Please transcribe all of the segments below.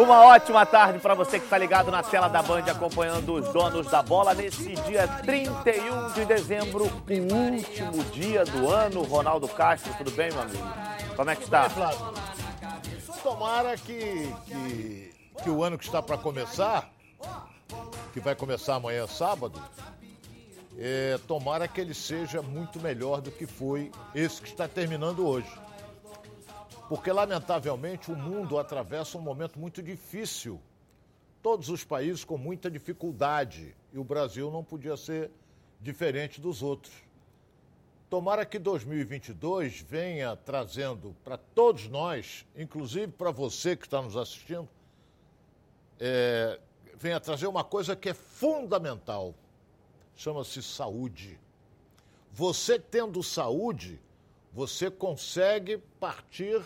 Uma ótima tarde para você que está ligado na tela da Band acompanhando os donos da bola nesse dia 31 de dezembro, o último dia do ano. Ronaldo Castro, tudo bem, meu amigo? Como é que está? Tomara que, que, que o ano que está para começar, que vai começar amanhã sábado, é, tomara que ele seja muito melhor do que foi esse que está terminando hoje. Porque, lamentavelmente, o mundo atravessa um momento muito difícil. Todos os países com muita dificuldade. E o Brasil não podia ser diferente dos outros. Tomara que 2022 venha trazendo para todos nós, inclusive para você que está nos assistindo, é, venha trazer uma coisa que é fundamental. Chama-se saúde. Você tendo saúde, você consegue partir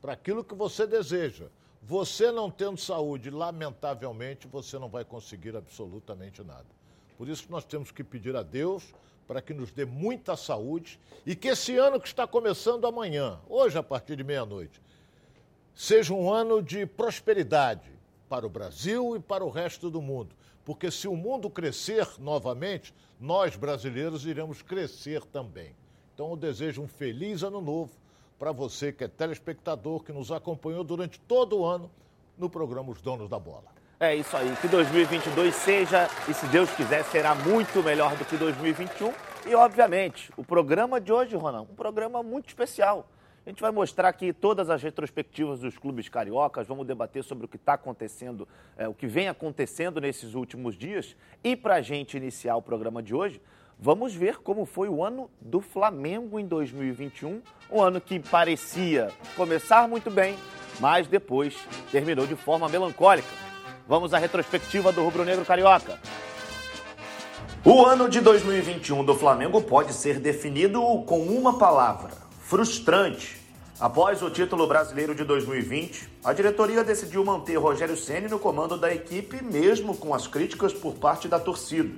para aquilo que você deseja. Você não tendo saúde, lamentavelmente, você não vai conseguir absolutamente nada. Por isso que nós temos que pedir a Deus para que nos dê muita saúde e que esse ano que está começando amanhã, hoje a partir de meia-noite, seja um ano de prosperidade para o Brasil e para o resto do mundo. Porque se o mundo crescer novamente, nós brasileiros iremos crescer também. Então eu desejo um feliz ano novo para você que é telespectador, que nos acompanhou durante todo o ano no programa Os Donos da Bola. É isso aí, que 2022 seja, e se Deus quiser, será muito melhor do que 2021. E, obviamente, o programa de hoje, Ronan, um programa muito especial. A gente vai mostrar aqui todas as retrospectivas dos clubes cariocas, vamos debater sobre o que está acontecendo, é, o que vem acontecendo nesses últimos dias. E para a gente iniciar o programa de hoje, Vamos ver como foi o ano do Flamengo em 2021, um ano que parecia começar muito bem, mas depois terminou de forma melancólica. Vamos à retrospectiva do Rubro Negro Carioca. O ano de 2021 do Flamengo pode ser definido com uma palavra: frustrante. Após o título brasileiro de 2020, a diretoria decidiu manter Rogério Ceni no comando da equipe, mesmo com as críticas por parte da torcida.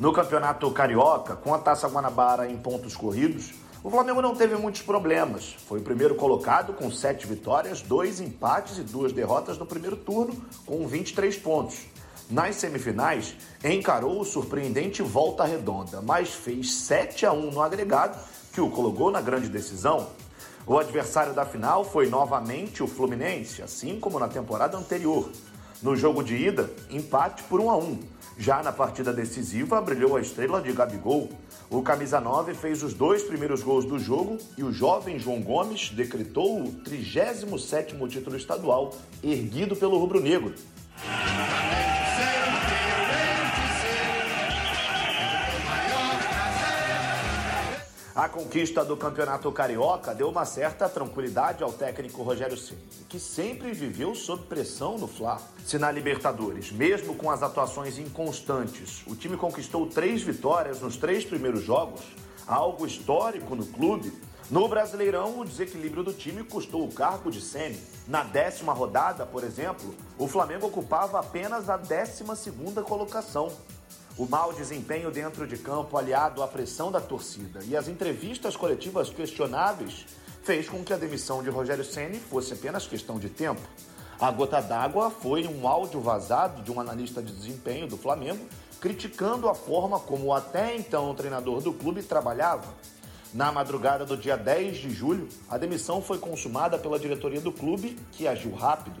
No Campeonato Carioca, com a Taça Guanabara em pontos corridos, o Flamengo não teve muitos problemas. Foi o primeiro colocado com sete vitórias, dois empates e duas derrotas no primeiro turno, com 23 pontos. Nas semifinais, encarou o surpreendente Volta Redonda, mas fez 7 a 1 no agregado, que o colocou na grande decisão. O adversário da final foi novamente o Fluminense, assim como na temporada anterior. No jogo de ida, empate por 1 a 1 já na partida decisiva, brilhou a estrela de Gabigol. O camisa 9 fez os dois primeiros gols do jogo e o jovem João Gomes decretou o 37º título estadual erguido pelo rubro-negro. A conquista do Campeonato Carioca deu uma certa tranquilidade ao técnico Rogério Ceni, que sempre viveu sob pressão no Fla. Se na Libertadores, mesmo com as atuações inconstantes, o time conquistou três vitórias nos três primeiros jogos, algo histórico no clube, no Brasileirão, o desequilíbrio do time custou o cargo de Ceni. Na décima rodada, por exemplo, o Flamengo ocupava apenas a décima segunda colocação. O mau desempenho dentro de campo, aliado à pressão da torcida e as entrevistas coletivas questionáveis, fez com que a demissão de Rogério Ceni fosse apenas questão de tempo. A gota d'água foi um áudio vazado de um analista de desempenho do Flamengo criticando a forma como o até então treinador do clube trabalhava. Na madrugada do dia 10 de julho, a demissão foi consumada pela diretoria do clube, que agiu rápido.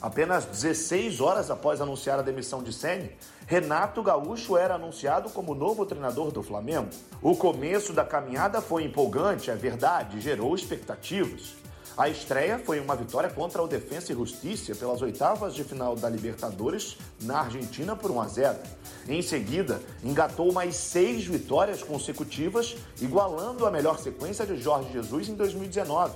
Apenas 16 horas após anunciar a demissão de Ceni, Renato Gaúcho era anunciado como novo treinador do Flamengo. O começo da caminhada foi empolgante, é verdade, gerou expectativas. A estreia foi uma vitória contra o Defensa e Justiça pelas oitavas de final da Libertadores na Argentina por 1 a 0. Em seguida, engatou mais seis vitórias consecutivas, igualando a melhor sequência de Jorge Jesus em 2019.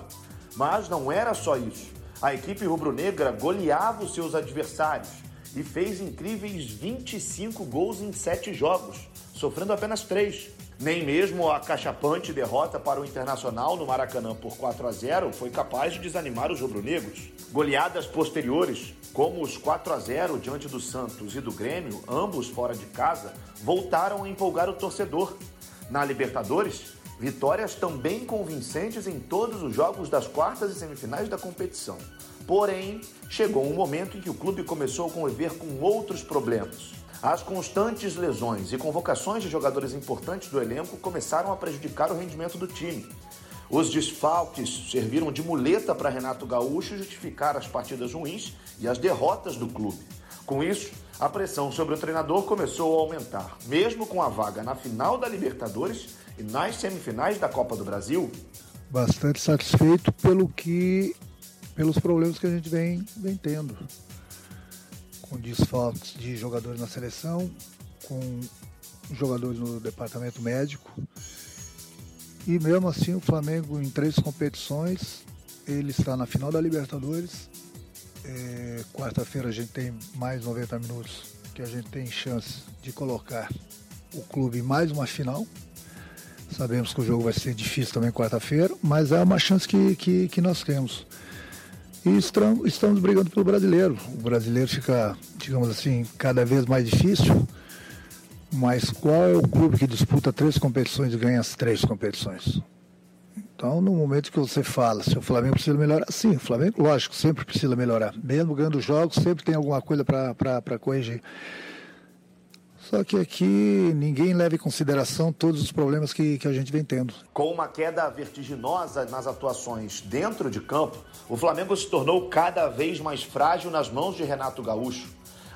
Mas não era só isso. A equipe rubro-negra goleava os seus adversários e fez incríveis 25 gols em 7 jogos, sofrendo apenas 3. Nem mesmo a cachapante derrota para o Internacional no Maracanã por 4 a 0 foi capaz de desanimar os rubro-negros. Goleadas posteriores, como os 4 a 0 diante do Santos e do Grêmio, ambos fora de casa, voltaram a empolgar o torcedor. Na Libertadores, vitórias também convincentes em todos os jogos das quartas e semifinais da competição. Porém, chegou um momento em que o clube começou a conviver com outros problemas. As constantes lesões e convocações de jogadores importantes do elenco começaram a prejudicar o rendimento do time. Os desfalques serviram de muleta para Renato Gaúcho justificar as partidas ruins e as derrotas do clube. Com isso, a pressão sobre o treinador começou a aumentar, mesmo com a vaga na final da Libertadores e nas semifinais da Copa do Brasil. Bastante satisfeito pelo que, pelos problemas que a gente vem, vem tendo com desfalques de jogadores na seleção, com jogadores no departamento médico. E mesmo assim o Flamengo em três competições, ele está na final da Libertadores. É, Quarta-feira a gente tem mais 90 minutos que a gente tem chance de colocar o clube em mais uma final. Sabemos que o jogo vai ser difícil também quarta-feira, mas é uma chance que, que, que nós temos e estamos, brigando pelo brasileiro. O brasileiro fica, digamos assim, cada vez mais difícil. Mas qual é o clube que disputa três competições e ganha as três competições? Então, no momento que você fala, se o Flamengo precisa melhorar, sim, o Flamengo, lógico, sempre precisa melhorar. Mesmo ganhando jogos, sempre tem alguma coisa para corrigir. Só que aqui ninguém leva em consideração todos os problemas que, que a gente vem tendo. Com uma queda vertiginosa nas atuações dentro de campo, o Flamengo se tornou cada vez mais frágil nas mãos de Renato Gaúcho.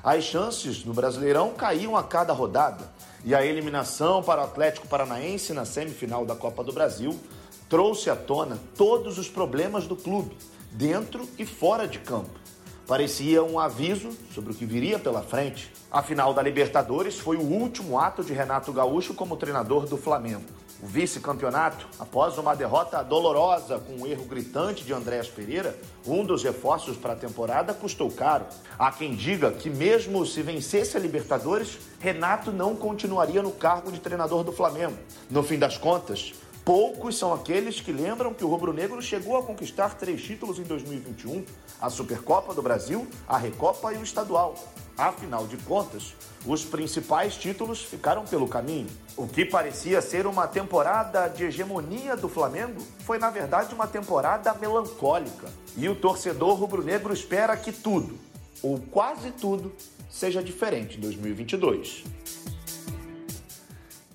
As chances no Brasileirão caíam a cada rodada e a eliminação para o Atlético Paranaense na semifinal da Copa do Brasil trouxe à tona todos os problemas do clube, dentro e fora de campo. Parecia um aviso sobre o que viria pela frente. A final da Libertadores foi o último ato de Renato Gaúcho como treinador do Flamengo. O vice-campeonato, após uma derrota dolorosa com um erro gritante de Andréas Pereira, um dos reforços para a temporada, custou caro. Há quem diga que, mesmo se vencesse a Libertadores, Renato não continuaria no cargo de treinador do Flamengo. No fim das contas, Poucos são aqueles que lembram que o rubro-negro chegou a conquistar três títulos em 2021: a Supercopa do Brasil, a Recopa e o Estadual. Afinal de contas, os principais títulos ficaram pelo caminho. O que parecia ser uma temporada de hegemonia do Flamengo foi, na verdade, uma temporada melancólica. E o torcedor rubro-negro espera que tudo, ou quase tudo, seja diferente em 2022.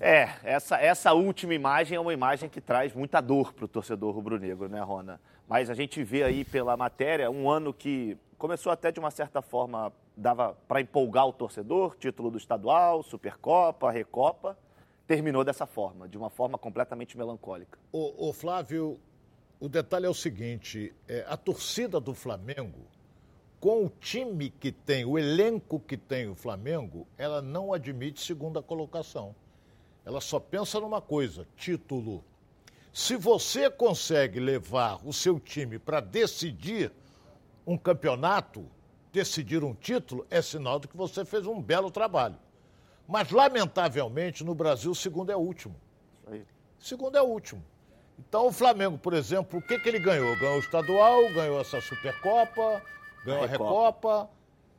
É, essa, essa última imagem é uma imagem que traz muita dor para o torcedor rubro-negro, né, Rona? Mas a gente vê aí pela matéria um ano que começou até de uma certa forma, dava para empolgar o torcedor, título do estadual, Supercopa, Recopa, terminou dessa forma, de uma forma completamente melancólica. O, o Flávio, o detalhe é o seguinte, é, a torcida do Flamengo, com o time que tem, o elenco que tem o Flamengo, ela não admite segunda colocação. Ela só pensa numa coisa: título. Se você consegue levar o seu time para decidir um campeonato, decidir um título, é sinal de que você fez um belo trabalho. Mas, lamentavelmente, no Brasil, o segundo é o último. Segundo é o último. Então, o Flamengo, por exemplo, o que, que ele ganhou? Ganhou o estadual, ganhou essa Supercopa, ganhou a Recopa. A Recopa.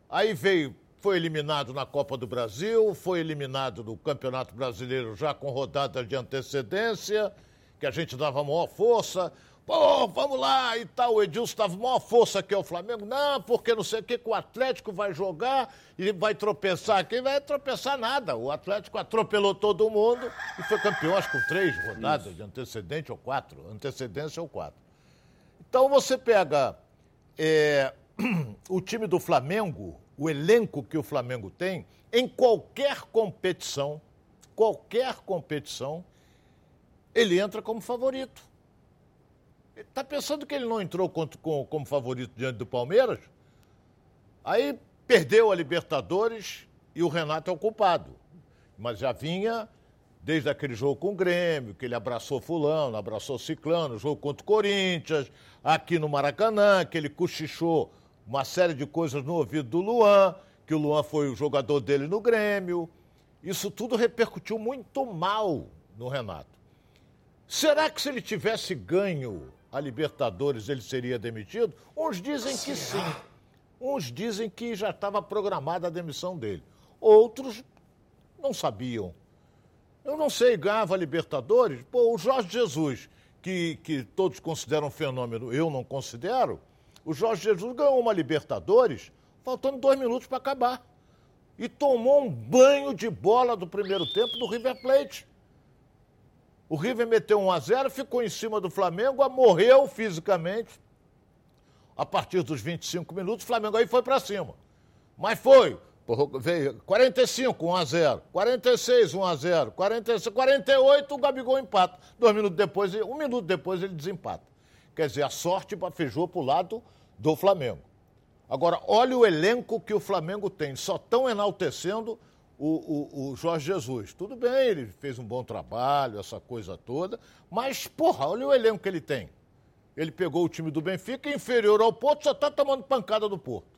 Aí veio foi eliminado na Copa do Brasil, foi eliminado no Campeonato Brasileiro já com rodada de antecedência, que a gente dava maior força. Pô, vamos lá e tal. O Edilson estava maior força aqui ao Flamengo. Não, porque não sei o que, que o Atlético vai jogar e vai tropeçar aqui. Vai tropeçar nada. O Atlético atropelou todo mundo e foi campeão, acho que com três rodadas de antecedente ou quatro. Antecedência ou quatro. Então você pega é, o time do Flamengo, o elenco que o Flamengo tem, em qualquer competição, qualquer competição, ele entra como favorito. Está pensando que ele não entrou como favorito diante do Palmeiras? Aí perdeu a Libertadores e o Renato é o culpado. Mas já vinha desde aquele jogo com o Grêmio, que ele abraçou fulano, abraçou ciclano, jogo contra o Corinthians, aqui no Maracanã, que ele cochichou uma série de coisas no ouvido do Luan, que o Luan foi o jogador dele no Grêmio. Isso tudo repercutiu muito mal no Renato. Será que se ele tivesse ganho a Libertadores ele seria demitido? Uns dizem que sim. Uns dizem que já estava programada a demissão dele. Outros não sabiam. Eu não sei, ganhava a Libertadores. Pô, o Jorge Jesus, que, que todos consideram um fenômeno, eu não considero, O Jorge Jesus ganhou uma Libertadores faltando dois minutos para acabar. E tomou um banho de bola do primeiro tempo do River Plate. O River meteu 1 a 0 ficou em cima do Flamengo, morreu fisicamente. A partir dos 25 minutos, o Flamengo aí foi para cima. Mas foi. Veio 45, 1 a 0 46, 1 a 0 46, 48, o Gabigol empata. Dois minutos depois, um minuto depois ele desempata. Quer dizer, a sorte bafejou para o lado do Flamengo. Agora, olha o elenco que o Flamengo tem. Só estão enaltecendo o, o, o, Jorge Jesus. Tudo bem, ele fez um bom trabalho, essa coisa toda, mas, porra, olha o elenco que ele tem. Ele pegou o time do Benfica, inferior ao Porto, só está tomando pancada do Porto.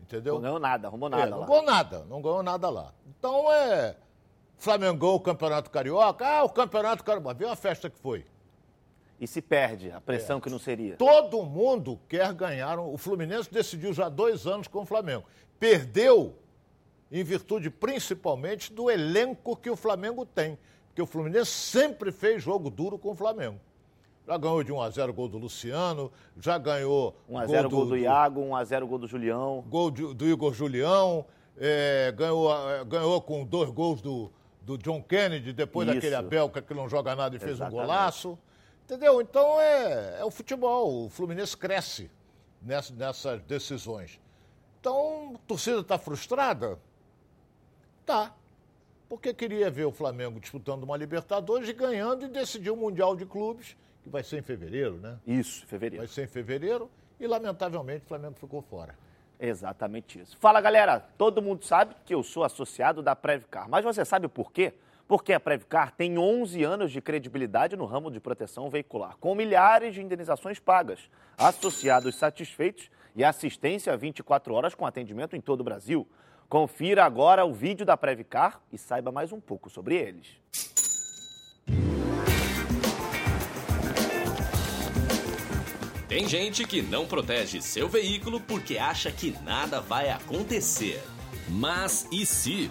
Entendeu? Não ganhou nada, arrumou nada é, não lá. Não ganhou nada, não ganhou nada lá. Então é. Flamengo o Campeonato Carioca, ah, o Campeonato Carioca. Viu a festa que foi? E se perde a pressão é. que não seria. Todo mundo quer ganhar. O Fluminense decidiu já há dois anos com o Flamengo. Perdeu em virtude principalmente do elenco que o Flamengo tem. Porque o Fluminense sempre fez jogo duro com o Flamengo. Já ganhou de 1x0 gol do Luciano, já ganhou. 1x0 gol, gol, do, Iago, 1x0 gol do Julião. Gol de, do Igor Julião, é, ganhou, é, ganhou com dois gols do, do John Kennedy, depois Isso. daquele Abelca que não joga nada e fez Exatamente. um golaço. Entendeu? Então é, é o futebol. O Fluminense cresce nessa, nessas decisões. Então, a torcida está frustrada? Tá. Porque queria ver o Flamengo disputando uma Libertadores e ganhando e decidir o Mundial de Clubes, que vai ser em fevereiro, né? Isso, fevereiro. Vai ser em fevereiro e, lamentavelmente, o Flamengo ficou fora. Exatamente isso. Fala, galera. Todo mundo sabe que eu sou associado da Previcar, mas você sabe por quê? Porque a Previcar tem 11 anos de credibilidade no ramo de proteção veicular, com milhares de indenizações pagas, associados satisfeitos e assistência 24 horas com atendimento em todo o Brasil. Confira agora o vídeo da Previcar e saiba mais um pouco sobre eles. Tem gente que não protege seu veículo porque acha que nada vai acontecer. Mas e se?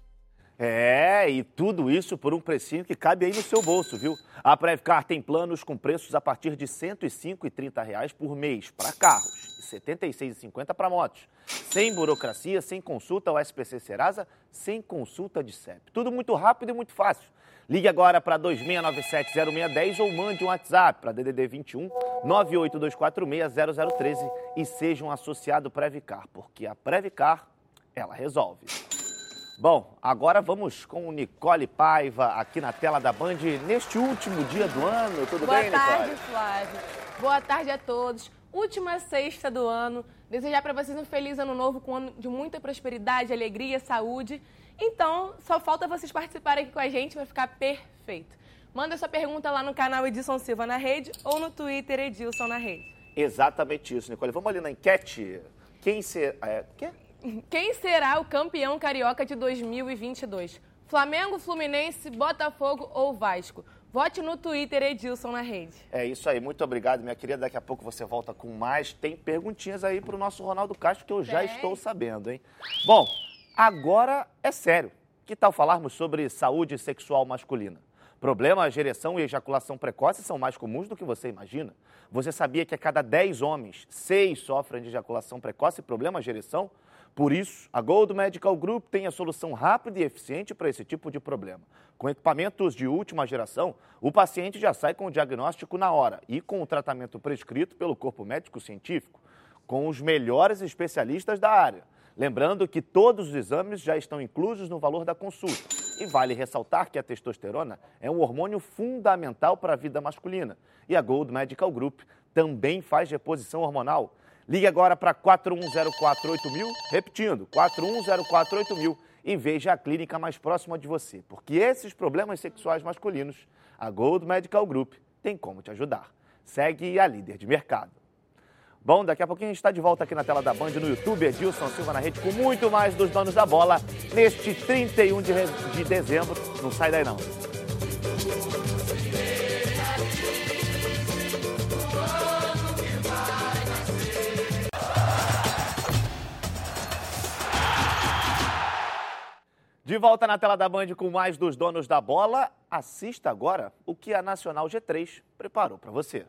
É, e tudo isso por um precinho que cabe aí no seu bolso, viu? A Prevcar tem planos com preços a partir de 105,30 reais por mês para carros e R$ 76,50 para motos. Sem burocracia, sem consulta ao SPC Serasa, sem consulta de CEP. Tudo muito rápido e muito fácil. Ligue agora para 2697-0610 ou mande um WhatsApp para DDD 21 982460013 e seja um associado Previcar, porque a Previcar, ela resolve. Bom, agora vamos com Nicole Paiva aqui na tela da Band neste último dia do ano. Tudo Boa bem, Nicole? Boa tarde, Flávio. Boa tarde a todos. Última sexta do ano. Desejar para vocês um feliz ano novo com um ano de muita prosperidade, alegria, saúde. Então, só falta vocês participarem aqui com a gente, vai ficar perfeito. Manda sua pergunta lá no canal Edilson Silva na rede ou no Twitter Edilson na rede. Exatamente isso, Nicole. Vamos ali na enquete. Quem ser. É, quê? Quem será o campeão carioca de 2022? Flamengo, Fluminense, Botafogo ou Vasco? Vote no Twitter Edilson na rede. É isso aí, muito obrigado, minha querida. Daqui a pouco você volta com mais. Tem perguntinhas aí para o nosso Ronaldo Castro que eu já estou sabendo, hein? Bom, agora é sério. Que tal falarmos sobre saúde sexual masculina? Problemas de ereção e ejaculação precoce são mais comuns do que você imagina. Você sabia que a cada 10 homens, 6 sofrem de ejaculação precoce e problemas de ereção? Por isso, a Gold Medical Group tem a solução rápida e eficiente para esse tipo de problema. Com equipamentos de última geração, o paciente já sai com o diagnóstico na hora e com o tratamento prescrito pelo corpo médico científico, com os melhores especialistas da área. Lembrando que todos os exames já estão inclusos no valor da consulta. E vale ressaltar que a testosterona é um hormônio fundamental para a vida masculina. E a Gold Medical Group também faz reposição hormonal Ligue agora para 41048000, repetindo, 41048000 e veja a clínica mais próxima de você, porque esses problemas sexuais masculinos A Gold Medical Group tem como te ajudar. Segue a líder de mercado. Bom, daqui a pouquinho a gente está de volta aqui na tela da Band no YouTube. Edilson Silva na rede com muito mais dos donos da bola neste 31 de, de dezembro. Não sai daí não. De volta na tela da Band com mais dos donos da bola. Assista agora o que a Nacional G3 preparou para você.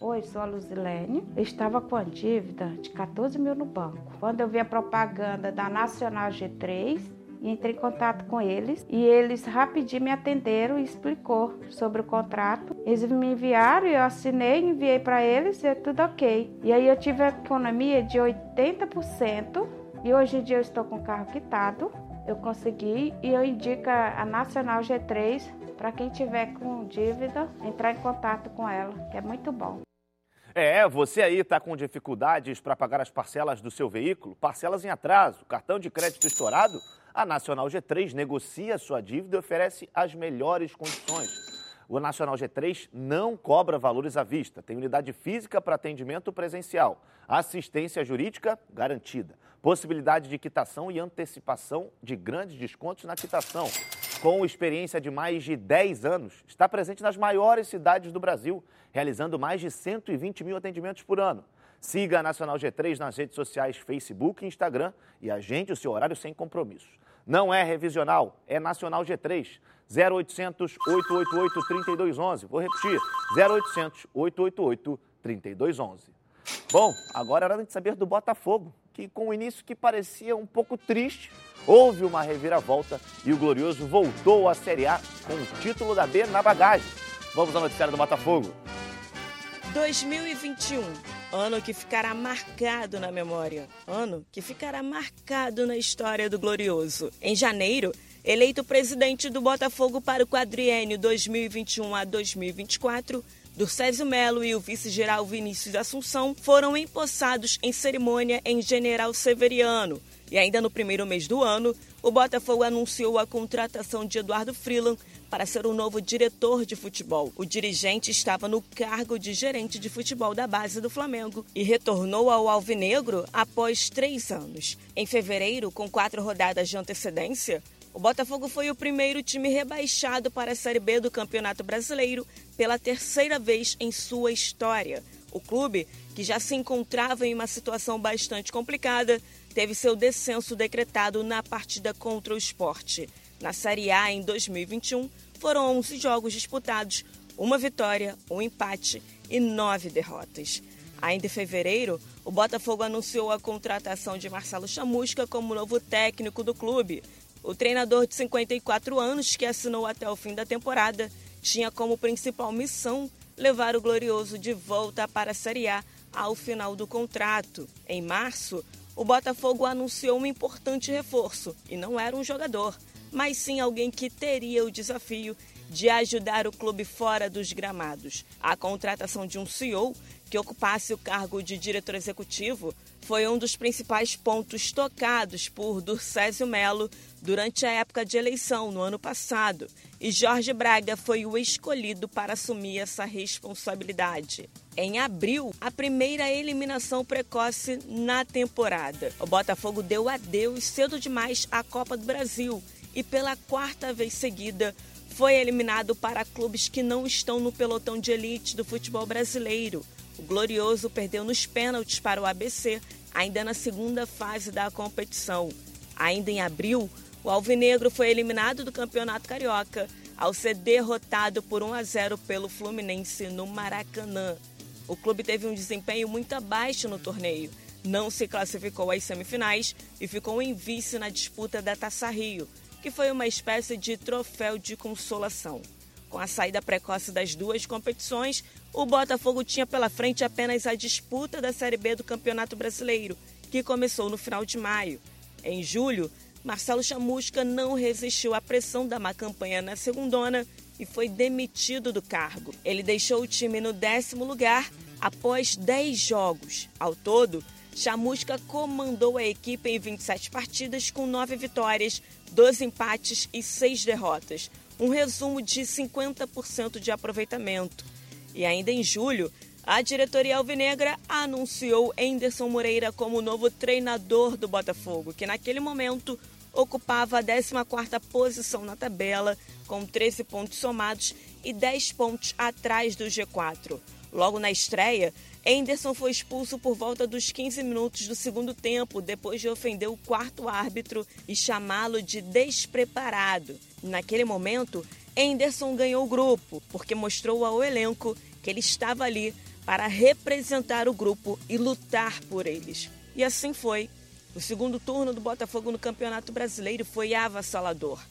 Oi, sou a Luzilene. Eu estava com a dívida de 14 mil no banco. Quando eu vi a propaganda da Nacional G3, entrei em contato com eles e eles rapidinho me atenderam e explicou sobre o contrato. Eles me enviaram, eu assinei, enviei para eles e é tudo ok. E aí eu tive a economia de 80% e hoje em dia eu estou com o carro quitado eu consegui e eu indico a Nacional G3 para quem tiver com dívida entrar em contato com ela, que é muito bom. É, você aí está com dificuldades para pagar as parcelas do seu veículo, parcelas em atraso, cartão de crédito estourado? A Nacional G3 negocia sua dívida e oferece as melhores condições. O Nacional G3 não cobra valores à vista, tem unidade física para atendimento presencial, assistência jurídica garantida, possibilidade de quitação e antecipação de grandes descontos na quitação. Com experiência de mais de 10 anos, está presente nas maiores cidades do Brasil, realizando mais de 120 mil atendimentos por ano. Siga a Nacional G3 nas redes sociais Facebook e Instagram e agende o seu horário sem compromissos. Não é revisional, é Nacional G3. 0800 888 3211. Vou repetir: 0800 888 3211. Bom, agora era de saber do Botafogo, que com o início que parecia um pouco triste, houve uma reviravolta e o Glorioso voltou à Série A com o título da B na bagagem. Vamos ao noticiário do Botafogo. 2021, ano que ficará marcado na memória, ano que ficará marcado na história do Glorioso. Em janeiro, Eleito presidente do Botafogo para o quadriênio 2021 a 2024, Durcésio Melo e o vice-geral Vinícius Assunção foram empossados em cerimônia em General Severiano. E ainda no primeiro mês do ano, o Botafogo anunciou a contratação de Eduardo Freeland para ser o novo diretor de futebol. O dirigente estava no cargo de gerente de futebol da base do Flamengo e retornou ao Alvinegro após três anos. Em fevereiro, com quatro rodadas de antecedência, o Botafogo foi o primeiro time rebaixado para a Série B do Campeonato Brasileiro pela terceira vez em sua história. O clube, que já se encontrava em uma situação bastante complicada, teve seu descenso decretado na partida contra o esporte. Na Série A em 2021, foram 11 jogos disputados, uma vitória, um empate e nove derrotas. Ainda em fevereiro, o Botafogo anunciou a contratação de Marcelo Chamusca como novo técnico do clube. O treinador de 54 anos, que assinou até o fim da temporada, tinha como principal missão levar o Glorioso de volta para a Série A ao final do contrato. Em março, o Botafogo anunciou um importante reforço e não era um jogador, mas sim alguém que teria o desafio de ajudar o clube fora dos gramados. A contratação de um CEO que ocupasse o cargo de diretor executivo foi um dos principais pontos tocados por Durcésio Melo durante a época de eleição no ano passado, e Jorge Braga foi o escolhido para assumir essa responsabilidade. Em abril, a primeira eliminação precoce na temporada. O Botafogo deu adeus cedo demais à Copa do Brasil e pela quarta vez seguida foi eliminado para clubes que não estão no pelotão de elite do futebol brasileiro. O Glorioso perdeu nos pênaltis para o ABC, ainda na segunda fase da competição. Ainda em abril, o Alvinegro foi eliminado do Campeonato Carioca ao ser derrotado por 1 a 0 pelo Fluminense no Maracanã. O clube teve um desempenho muito abaixo no torneio, não se classificou às semifinais e ficou em vice na disputa da Taça Rio, que foi uma espécie de troféu de consolação. Com a saída precoce das duas competições, o Botafogo tinha pela frente apenas a disputa da Série B do Campeonato Brasileiro, que começou no final de maio. Em julho, Marcelo Chamusca não resistiu à pressão da má campanha na segundona e foi demitido do cargo. Ele deixou o time no décimo lugar após 10 jogos. Ao todo, Chamusca comandou a equipe em 27 partidas com 9 vitórias, 12 empates e 6 derrotas. um resumo de 50% de aproveitamento. E ainda em julho, a diretoria alvinegra anunciou Enderson Moreira como novo treinador do Botafogo, que naquele momento ocupava a 14ª posição na tabela, com 13 pontos somados e 10 pontos atrás do G4. Logo na estreia, Enderson foi expulso por volta dos 15 minutos do segundo tempo, depois de ofender o quarto árbitro e chamá-lo de despreparado. Naquele momento, Enderson ganhou o grupo, porque mostrou ao elenco que ele estava ali para representar o grupo e lutar por eles. E assim foi. O segundo turno do Botafogo no Campeonato Brasileiro foi avassalador.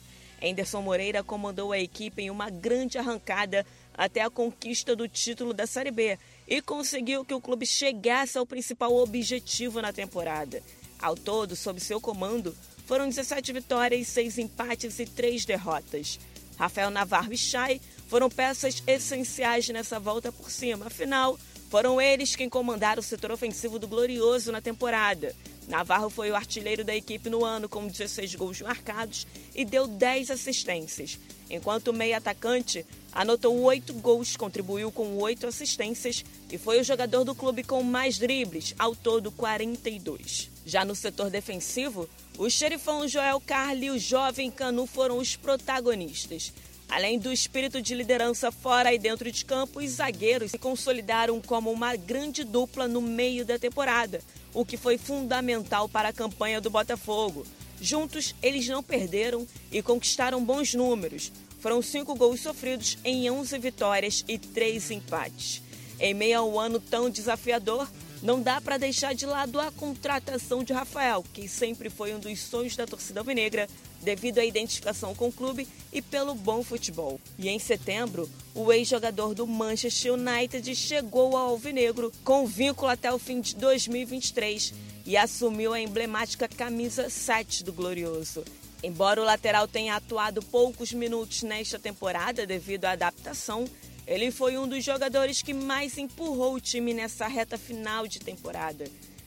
Enderson Moreira comandou a equipe em uma grande arrancada até a conquista do título da Série B e conseguiu que o clube chegasse ao principal objetivo na temporada. Ao todo, sob seu comando, foram 17 vitórias, 6 empates e 3 derrotas. Rafael Navarro e Chay foram peças essenciais nessa volta por cima. Afinal, foram eles quem comandaram o setor ofensivo do Glorioso na temporada. Navarro foi o artilheiro da equipe no ano, com 16 gols marcados e deu 10 assistências, enquanto o meio atacante anotou 8 gols, contribuiu com 8 assistências e foi o jogador do clube com mais dribles, ao todo 42. Já no setor defensivo, o xerifão Joel Carli e o jovem Canu foram os protagonistas. Além do espírito de liderança fora e dentro de campo, os zagueiros se consolidaram como uma grande dupla no meio da temporada, o que foi fundamental para a campanha do Botafogo. Juntos, eles não perderam e conquistaram bons números. Foram cinco gols sofridos em 11 vitórias e três empates. Em meio a um ano tão desafiador, não dá para deixar de lado a contratação de Rafael, que sempre foi um dos sonhos da torcida alvinegra, devido à identificação com o clube e pelo bom futebol. E em setembro, o ex-jogador do Manchester United chegou ao alvinegro com vínculo até o fim de 2023 e assumiu a emblemática camisa 7 do Glorioso. Embora o lateral tenha atuado poucos minutos nesta temporada devido à adaptação, ele foi um dos jogadores que mais empurrou o time nessa reta final de temporada.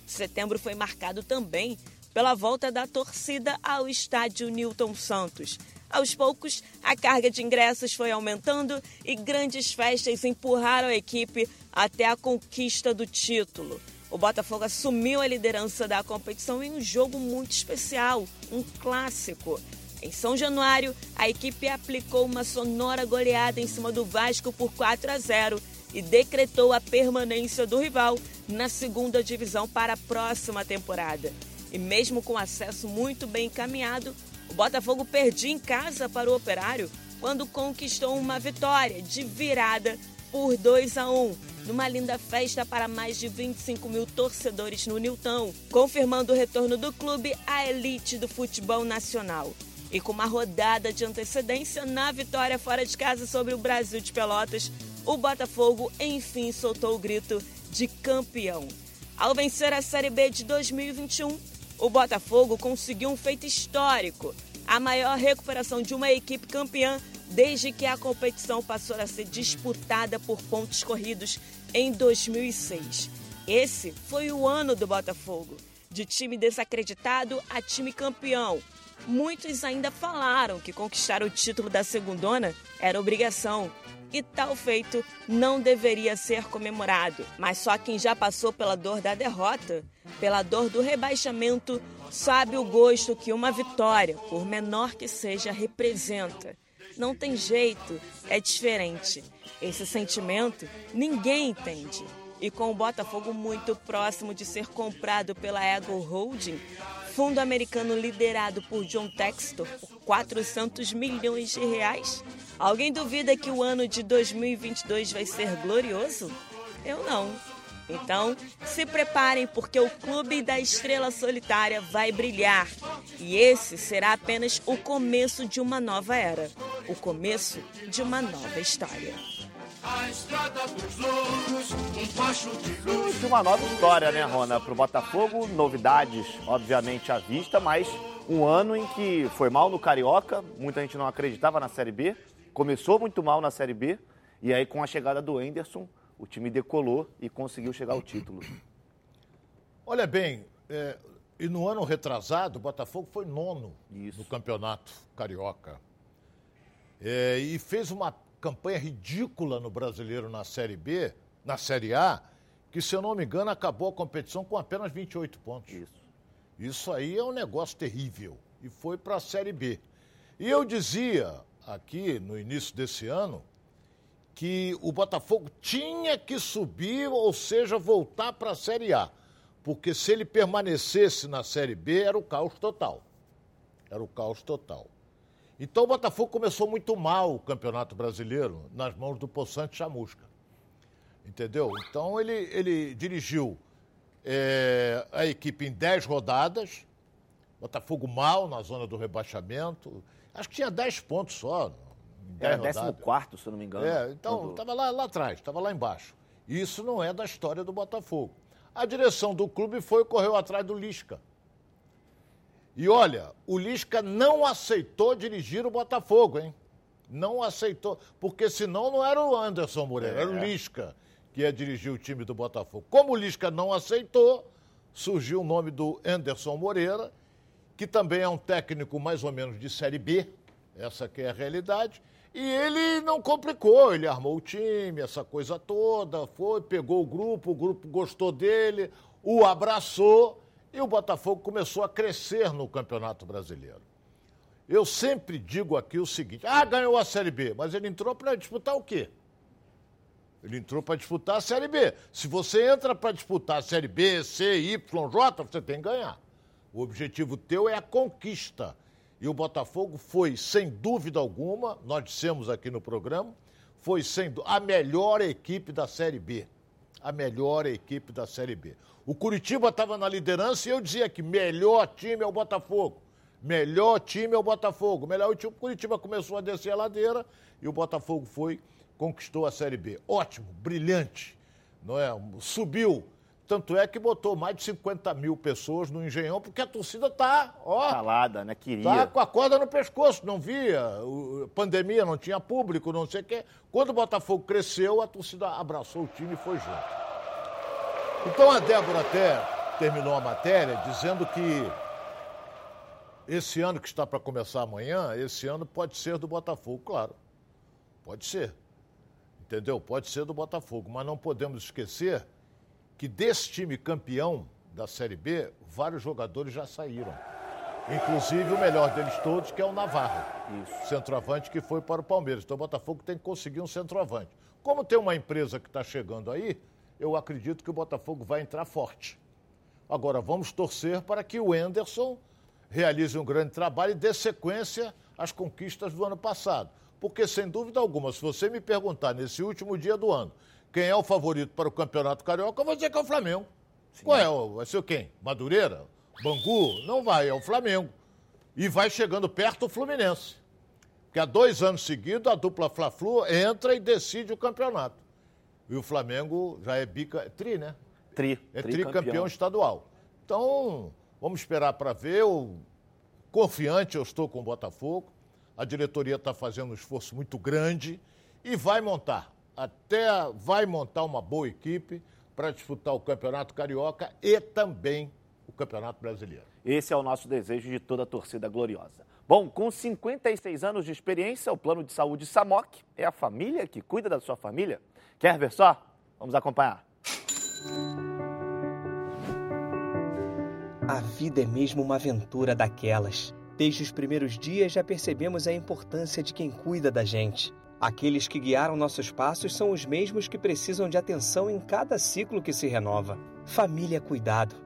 Setembro foi marcado também pela volta da torcida ao estádio Newton Santos. Aos poucos, a carga de ingressos foi aumentando e grandes festas empurraram a equipe até a conquista do título. O Botafogo assumiu a liderança da competição em um jogo muito especial, um clássico. Em São Januário, a equipe aplicou uma sonora goleada em cima do Vasco por 4 a 0 e decretou a permanência do rival na segunda divisão para a próxima temporada. E mesmo com acesso muito bem encaminhado, o Botafogo perdia em casa para o Operário quando conquistou uma vitória de virada por 2 a 1, numa linda festa para mais de 25 mil torcedores no Nilton, confirmando o retorno do clube à elite do futebol nacional. E com uma rodada de antecedência na vitória fora de casa sobre o Brasil de Pelotas, o Botafogo enfim soltou o grito de campeão. Ao vencer a Série B de 2021, o Botafogo conseguiu um feito histórico, a maior recuperação de uma equipe campeã desde que a competição passou a ser disputada por pontos corridos em 2006. Esse foi o ano do Botafogo, de time desacreditado a time campeão, muitos ainda falaram que conquistar o título da segundona era obrigação. E tal feito não deveria ser comemorado. Mas só quem já passou pela dor da derrota, pela dor do rebaixamento, sabe o gosto que uma vitória, por menor que seja, representa. Não tem jeito, é diferente. Esse sentimento ninguém entende. E com o Botafogo muito próximo de ser comprado pela Ego Holding, fundo americano liderado por John Textor por 400 milhões de reais? Alguém duvida que o ano de 2022 vai ser glorioso? Eu não. Então, se preparem porque o Clube da Estrela Solitária vai brilhar. E esse será apenas o começo de uma nova era o começo de uma nova história. A estrada dos louros, um facho de luz. De uma nova história, né, Rona? Para o Botafogo, novidades, obviamente, à vista, mas um ano em que foi mal no Carioca, muita gente não acreditava na Série B, começou muito mal na Série B, e aí com a chegada do Enderson, o time decolou e conseguiu chegar ao título. Olha bem, é, e no ano retrasado, o Botafogo foi nono Isso. no campeonato carioca. É, e fez uma campanha ridícula no brasileiro na Série B, na Série A, que, se eu não me engano, acabou a competição com apenas 28 pontos. Isso. Isso aí é um negócio terrível. E foi para a Série B. E eu dizia aqui no início desse ano que o Botafogo tinha que subir, ou seja, voltar para a Série A. Porque se ele permanecesse na Série B, era o caos total. Era o caos total. Então o Botafogo começou muito mal o Campeonato Brasileiro nas mãos do Poçante Chamusca. Entendeu? Então ele, ele dirigiu é, a equipe em 10 rodadas, Botafogo mal na zona do rebaixamento. Acho que tinha 10 pontos só. Era 14, se eu não me engano. É, então estava lá, lá atrás, estava lá embaixo. Isso não é da história do Botafogo. A direção do clube foi correu atrás do Lisca. E olha, o Lisca não aceitou dirigir o Botafogo, hein? Não aceitou, porque senão não era o Anderson Moreira, é. era o é. Lisca que ia dirigir o time do Botafogo. Como o Lisca não aceitou, surgiu o nome do Anderson Moreira, que também é um técnico mais ou menos de Série B, essa que é a realidade, e ele não complicou, ele armou o time, essa coisa toda, foi, pegou o grupo, o grupo gostou dele, o abraçou e o Botafogo começou a crescer no Campeonato Brasileiro. Eu sempre digo aqui o seguinte: ah, ganhou a Série B, mas ele entrou para disputar o quê? Ele entrou para disputar a Série B. Se você entra para disputar a Série B, C, Y, J, você tem que ganhar. O objetivo teu é a conquista. E o Botafogo foi, sem dúvida alguma, nós dissemos aqui no programa, foi sendo a melhor equipe da Série B. A melhor equipe da Série B. O Curitiba estava na liderança e eu dizia que melhor time é o Botafogo. Melhor time é o Botafogo. Melhor time. O Curitiba começou a descer a ladeira e o Botafogo foi, conquistou a Série B. Ótimo, brilhante. Não é? Subiu. Tanto é que botou mais de 50 mil pessoas no Engenhão, porque a torcida tá, ó. Calada, né? Queria. Tá com a corda no pescoço, não via. O, pandemia, não tinha público, não sei o quê. Quando o Botafogo cresceu, a torcida abraçou o time e foi junto. Então a Débora até terminou a matéria dizendo que esse ano que está para começar amanhã, esse ano pode ser do Botafogo, claro. Pode ser. Entendeu? Pode ser do Botafogo, mas não podemos esquecer que desse time campeão da Série B, vários jogadores já saíram. Inclusive o melhor deles todos, que é o Navarro. Isso. Centroavante que foi para o Palmeiras. Então o Botafogo tem que conseguir um centroavante. Como tem uma empresa que está chegando aí, eu acredito que o Botafogo vai entrar forte. Agora, vamos torcer para que o Enderson realize um grande trabalho e dê sequência às conquistas do ano passado. Porque, sem dúvida alguma, se você me perguntar nesse último dia do ano quem é o favorito para o Campeonato Carioca, eu vou dizer que é o Flamengo. Sim. Qual é? Vai ser quem? Madureira? Bangu? Não vai, é o Flamengo. E vai chegando perto o Fluminense. Porque há dois anos seguidos a dupla Fla-Flu entra e decide o campeonato. E o Flamengo já é bica, é tri, né? Tri. É tricampeão tri estadual. Então, vamos esperar para ver. Eu, confiante eu estou com o Botafogo. A diretoria está fazendo um esforço muito grande e vai montar. Até vai montar uma boa equipe para disputar o Campeonato Carioca e também o Campeonato Brasileiro. Esse é o nosso desejo de toda a torcida gloriosa. Bom, com 56 anos de experiência, o plano de saúde SAMOC é a família que cuida da sua família. Quer ver só? Vamos acompanhar. A vida é mesmo uma aventura daquelas. Desde os primeiros dias já percebemos a importância de quem cuida da gente. Aqueles que guiaram nossos passos são os mesmos que precisam de atenção em cada ciclo que se renova. Família Cuidado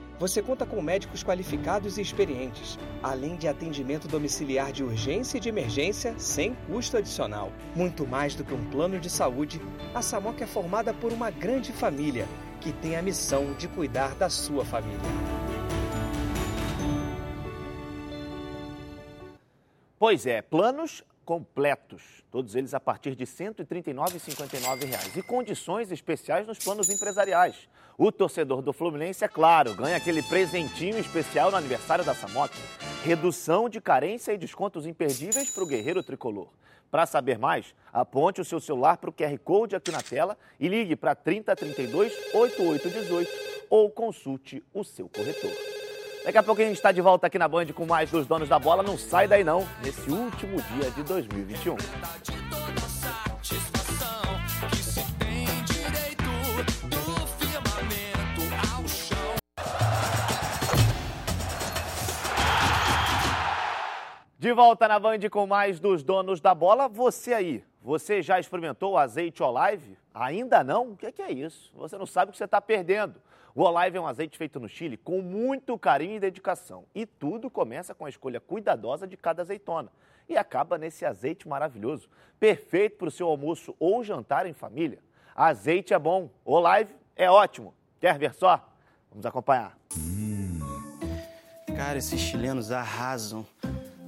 você conta com médicos qualificados e experientes, além de atendimento domiciliar de urgência e de emergência sem custo adicional. Muito mais do que um plano de saúde, a Samoc é formada por uma grande família que tem a missão de cuidar da sua família. Pois é, planos completos, todos eles a partir de R$ 139,59 e condições especiais nos planos empresariais. O torcedor do Fluminense, é claro, ganha aquele presentinho especial no aniversário da Samok. Redução de carência e descontos imperdíveis para o guerreiro tricolor. Para saber mais, aponte o seu celular para o QR Code aqui na tela e ligue para 3032 8818 ou consulte o seu corretor. Daqui a pouco a gente está de volta aqui na Band com mais dos donos da bola. Não sai daí não, nesse último dia de 2021. De volta na Band com mais dos donos da bola. Você aí, você já experimentou o azeite Olive? Ainda não? O que é, isso? Você não sabe o que você está perdendo. O Olive é um azeite feito no Chile com muito carinho e dedicação. E tudo começa com a escolha cuidadosa de cada azeitona. E acaba nesse azeite maravilhoso, perfeito para o seu almoço ou jantar em família. Azeite é bom, Olive é ótimo. Quer ver só? Vamos acompanhar. Hum, cara, esses chilenos arrasam.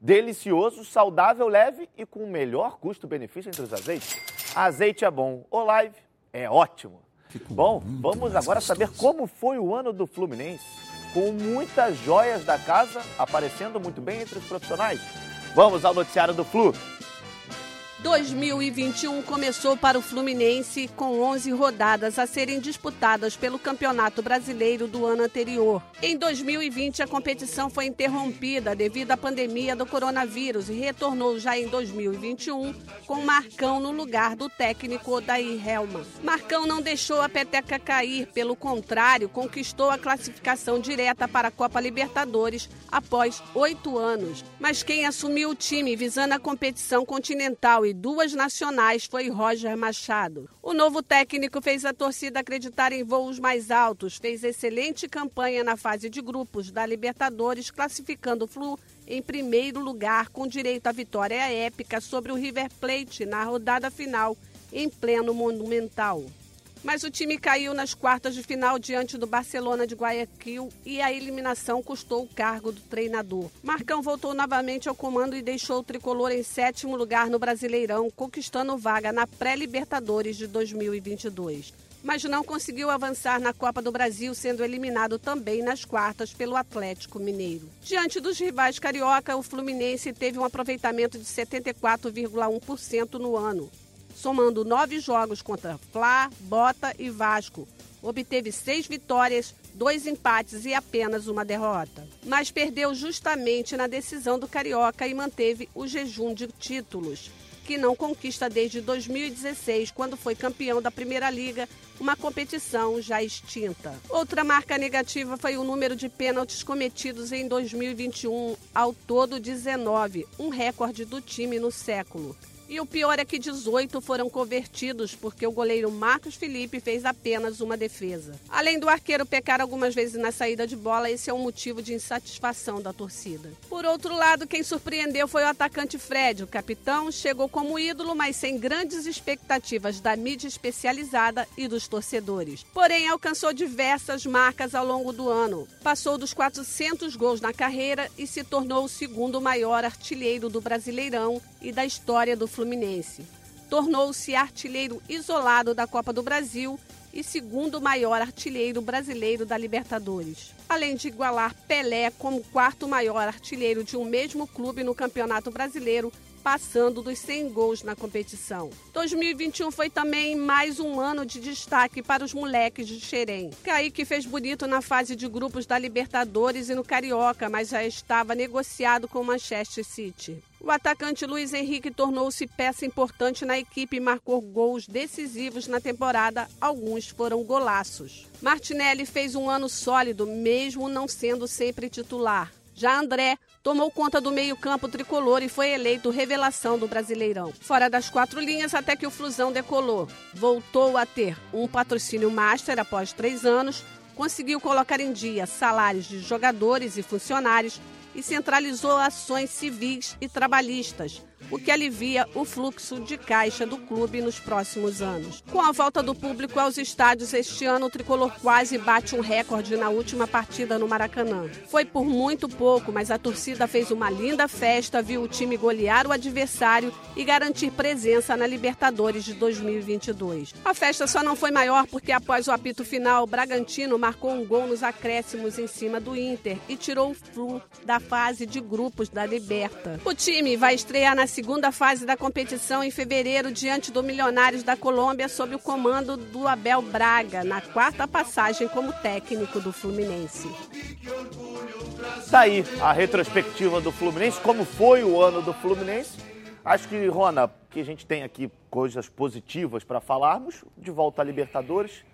Delicioso, saudável, leve e com o melhor custo-benefício entre os azeites. Azeite é bom, Olive é ótimo. Bom, vamos agora saber como foi o ano do Fluminense, com muitas joias da casa aparecendo muito bem entre os profissionais. Vamos ao noticiário do Flu. 2021 começou para o Fluminense com 11 rodadas a serem disputadas pelo Campeonato Brasileiro do ano anterior. Em 2020, a competição foi interrompida devido à pandemia do coronavírus e retornou já em 2021 com Marcão no lugar do técnico Odair Helman. Marcão não deixou a peteca cair, pelo contrário, conquistou a classificação direta para a Copa Libertadores após oito anos. Mas quem assumiu o time visando a competição continental e duas nacionais foi Roger Machado. O novo técnico fez a torcida acreditar em voos mais altos, fez excelente campanha na fase de grupos da Libertadores, classificando o Flu em primeiro lugar, com direito à vitória épica sobre o River Plate na rodada final, em pleno Monumental. Mas o time caiu nas quartas de final diante do Barcelona de Guayaquil e a eliminação custou o cargo do treinador. Marcão voltou novamente ao comando e deixou o tricolor em sétimo lugar no Brasileirão, conquistando vaga na pré-Libertadores de 2022 mas não conseguiu avançar na Copa do Brasil, sendo eliminado também nas quartas pelo Atlético Mineiro. Diante dos rivais carioca, o Fluminense teve um aproveitamento de 74,1% no ano somando nove jogos contra Fla, Bota e Vasco. Obteve seis vitórias, dois empates e apenas uma derrota. Mas perdeu justamente na decisão do Carioca e manteve o jejum de títulos, que não conquista desde 2016, quando foi campeão da Primeira Liga, uma competição já extinta. Outra marca negativa foi o número de pênaltis cometidos em 2021, ao todo 19, um recorde do time no século. E o pior é que 18 foram convertidos porque o goleiro Marcos Felipe fez apenas uma defesa. Além do arqueiro pecar algumas vezes na saída de bola, esse é um motivo de insatisfação da torcida. Por outro lado, quem surpreendeu foi o atacante Fred. O capitão chegou como ídolo, mas sem grandes expectativas da mídia especializada e dos torcedores. Porém, alcançou diversas marcas ao longo do ano. Passou dos 400 gols na carreira e se tornou o segundo maior artilheiro do Brasileirão e da história do Fluminense. Tornou-se artilheiro isolado da Copa do Brasil e segundo maior artilheiro brasileiro da Libertadores. Além de igualar Pelé como quarto maior artilheiro de um mesmo clube no Campeonato Brasileiro, passando dos 100 gols na competição. 2021 foi também mais um ano de destaque para os moleques de Xerém. Kaique fez bonito na fase de grupos da Libertadores e no Carioca, mas já estava negociado com o Manchester City. O atacante Luiz Henrique tornou-se peça importante na equipe e marcou gols decisivos na temporada, alguns foram golaços. Martinelli fez um ano sólido, mesmo não sendo sempre titular. Já André tomou conta do meio-campo tricolor e foi eleito revelação do Brasileirão. Fora das quatro linhas, até que o Flusão decolou. Voltou a ter um patrocínio master após três anos, conseguiu colocar em dia salários de jogadores e funcionários e centralizou ações civis e trabalhistas, o que alivia o fluxo de caixa do clube nos próximos anos. Com a volta do público aos estádios este ano, o tricolor quase bate um recorde na última partida no Maracanã. Foi por muito pouco, mas a torcida fez uma linda festa, viu o time golear o adversário e garantir presença na Libertadores de 2022. A festa só não foi maior porque após o apito final, o Bragantino marcou um gol nos acréscimos em cima do Inter e tirou o Flu da fase de grupos da Liberta. O time vai estrear na segunda fase da competição em fevereiro diante do Milionários da Colômbia sob o comando do Abel Braga, na quarta passagem como técnico do Fluminense. Daí tá a retrospectiva do Fluminense, como foi o ano do Fluminense. Acho que, Rona, que a gente tem aqui coisas positivas para falarmos, de volta à Libertadores.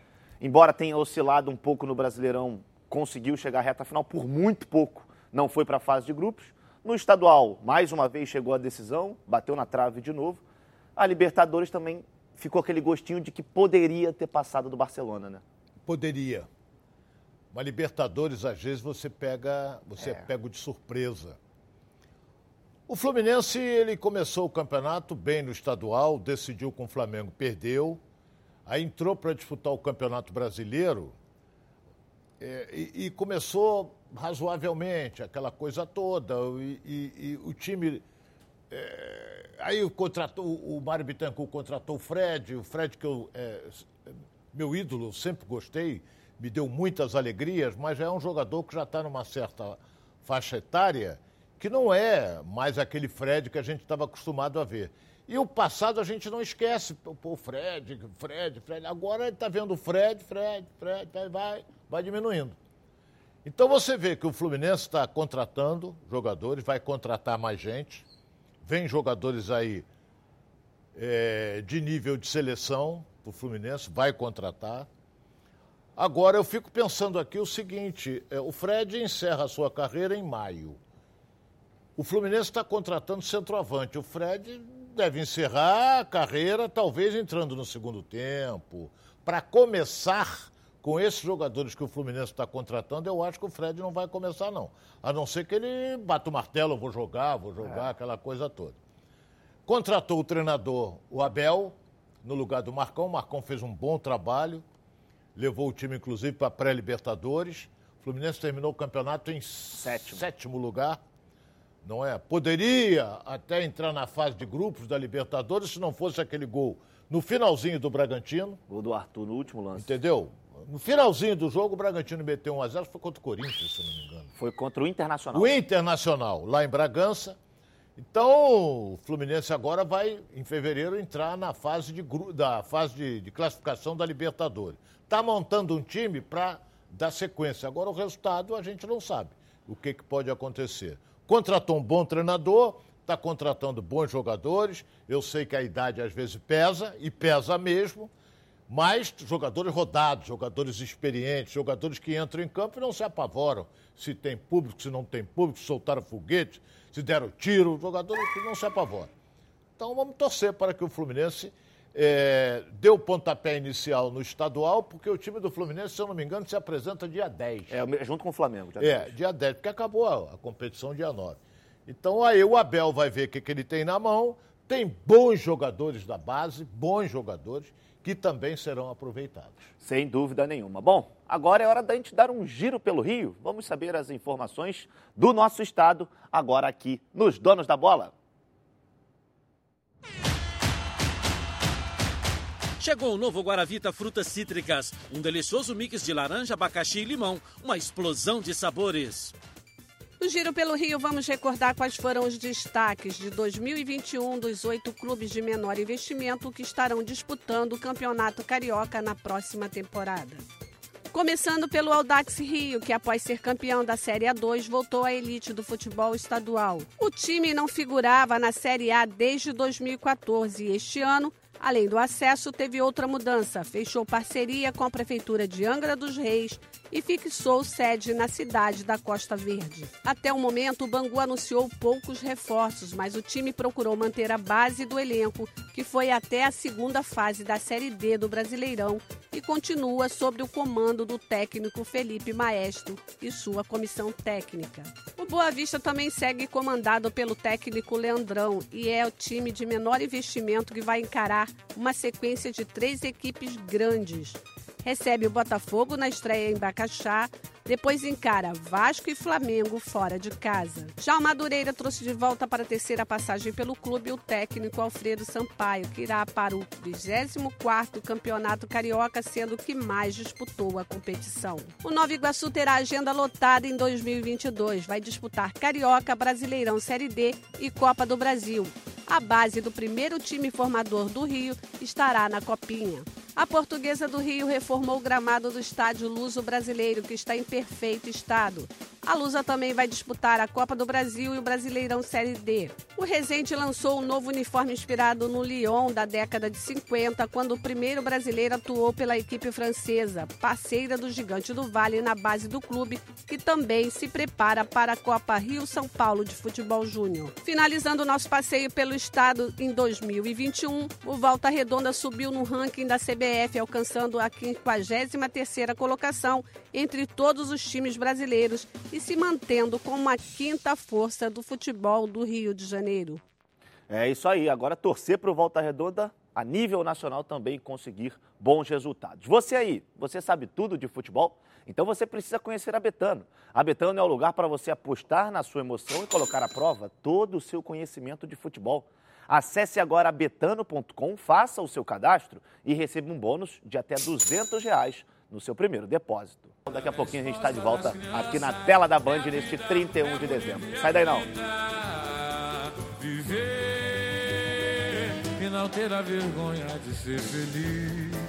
Embora tenha oscilado um pouco no Brasileirão, conseguiu chegar à reta final por muito pouco, não foi para a fase de grupos. No estadual, mais uma vez chegou a decisão, bateu na trave de novo. A Libertadores também ficou aquele gostinho de que poderia ter passado do Barcelona, né? Poderia. Uma Libertadores, às vezes, você pega, você é. pega de surpresa. O Fluminense, ele começou o campeonato bem no estadual, decidiu com o Flamengo, perdeu. Aí entrou para disputar o Campeonato Brasileiro é, e, e começou razoavelmente, aquela coisa toda. E, e, e o time. É, aí contratou, o Mário Bittencourt contratou o Fred, o Fred que eu. É, meu ídolo, sempre gostei, me deu muitas alegrias, mas é um jogador que já está numa certa faixa etária que não é mais aquele Fred que a gente estava acostumado a ver. E o passado a gente não esquece. Pô, Fred, Fred, Fred. Agora ele está vendo Fred, Fred, Fred, vai, vai diminuindo. Então você vê que o Fluminense está contratando jogadores, vai contratar mais gente. Vem jogadores aí é, de nível de seleção o Fluminense, vai contratar. Agora eu fico pensando aqui o seguinte: é, o Fred encerra a sua carreira em maio. O Fluminense está contratando centroavante. O Fred deve encerrar a carreira, talvez entrando no segundo tempo, para começar com esses jogadores que o Fluminense está contratando, eu acho que o Fred não vai começar, não. A não ser que ele bata o martelo, vou jogar, vou jogar, é. aquela coisa toda. Contratou o treinador, o Abel, no lugar do Marcão. O Marcão fez um bom trabalho, levou o time, inclusive, para a pré-Libertadores. O Fluminense terminou o campeonato em sétimo. sétimo lugar. Não é? Poderia até entrar na fase de grupos da Libertadores se não fosse aquele gol no finalzinho do Bragantino. Gol do Arthur no último lance. Entendeu? No finalzinho do jogo, o Bragantino meteu 1x0, foi contra o Corinthians, se não me engano. Foi contra o Internacional. O Internacional, lá em Bragança. Então, o Fluminense agora vai, em fevereiro, entrar na fase de, da fase de, de classificação da Libertadores. Está montando um time para dar sequência. Agora, o resultado a gente não sabe o que, que pode acontecer. Contratou um bom treinador, está contratando bons jogadores. Eu sei que a idade às vezes pesa, e pesa mesmo mas jogadores rodados, jogadores experientes, jogadores que entram em campo e não se apavoram se tem público, se não tem público, se soltaram foguete, se deram tiro, jogadores que não se apavoram. Então vamos torcer para que o Fluminense é, dê o pontapé inicial no estadual, porque o time do Fluminense, se eu não me engano, se apresenta dia 10. É, junto com o Flamengo. Dia é, 10. dia 10, porque acabou a, a, competição dia 9. Então aí o Abel vai ver o que, que ele tem na mão, tem bons jogadores da base, bons jogadores, que também serão aproveitados. Sem dúvida nenhuma. Bom, agora é hora da gente dar um giro pelo Rio. Vamos saber as informações do nosso estado, agora aqui nos Donos da Bola. Chegou o novo Guaravita Frutas Cítricas, um delicioso mix de laranja, abacaxi e limão, uma explosão de sabores. No Giro pelo Rio, vamos recordar quais foram os destaques de 2021 dos oito clubes de menor investimento que estarão disputando o Campeonato Carioca na próxima temporada. Começando pelo Audax Rio, que após ser campeão da Série A2 voltou à elite do futebol estadual. O time não figurava na Série A desde 2014 e este ano Além do acesso, teve outra mudança. Fechou parceria com a Prefeitura de Angra dos Reis e fixou sede na cidade da Costa Verde. Até o momento, o Bangu anunciou poucos reforços, mas o time procurou manter a base do elenco, que foi até a segunda fase da Série D do Brasileirão e continua sob o comando do técnico Felipe Maestro e sua comissão técnica. O Boa Vista também segue comandado pelo técnico Leandrão e é o time de menor investimento que vai encarar uma sequência de três equipes grandes. Recebe o Botafogo na estreia em Bacaxá, depois encara Vasco e Flamengo fora de casa. Já o Madureira trouxe de volta para a terceira passagem pelo clube o técnico Alfredo Sampaio, que irá para o 24º Campeonato Carioca, sendo o que mais disputou a competição. O Nova Iguaçu terá agenda lotada em 2022. Vai disputar Carioca, Brasileirão Série D e Copa do Brasil. A base do primeiro time formador do Rio estará na Copinha. A Portuguesa do Rio reformou o gramado do estádio Luso Brasileiro, que está em perfeito estado. A Lusa também vai disputar a Copa do Brasil e o Brasileirão Série D. O Resende lançou um novo uniforme inspirado no Lyon da década de 50, quando o primeiro brasileiro atuou pela equipe francesa, parceira do Gigante do Vale na base do clube, que também se prepara para a Copa Rio-São Paulo de Futebol Júnior. Finalizando o nosso passeio pelo estado em 2021, o Volta Redonda subiu no ranking da CBF, alcançando a 53ª colocação entre todos os times brasileiros e se mantendo como a quinta força do futebol do Rio de Janeiro. É isso aí. Agora torcer para o Volta Redonda a nível nacional também conseguir bons resultados. Você aí, você sabe tudo de futebol? Então você precisa conhecer a Betano. A Betano é o lugar para você apostar na sua emoção e colocar à prova todo o seu conhecimento de futebol. Acesse agora betano.com, faça o seu cadastro e receba um bônus de até 200 reais no seu primeiro depósito. Daqui a pouquinho a gente está de volta aqui na tela da Band neste 31 de dezembro. Sai daí não. Viver e não ter a vergonha de ser feliz.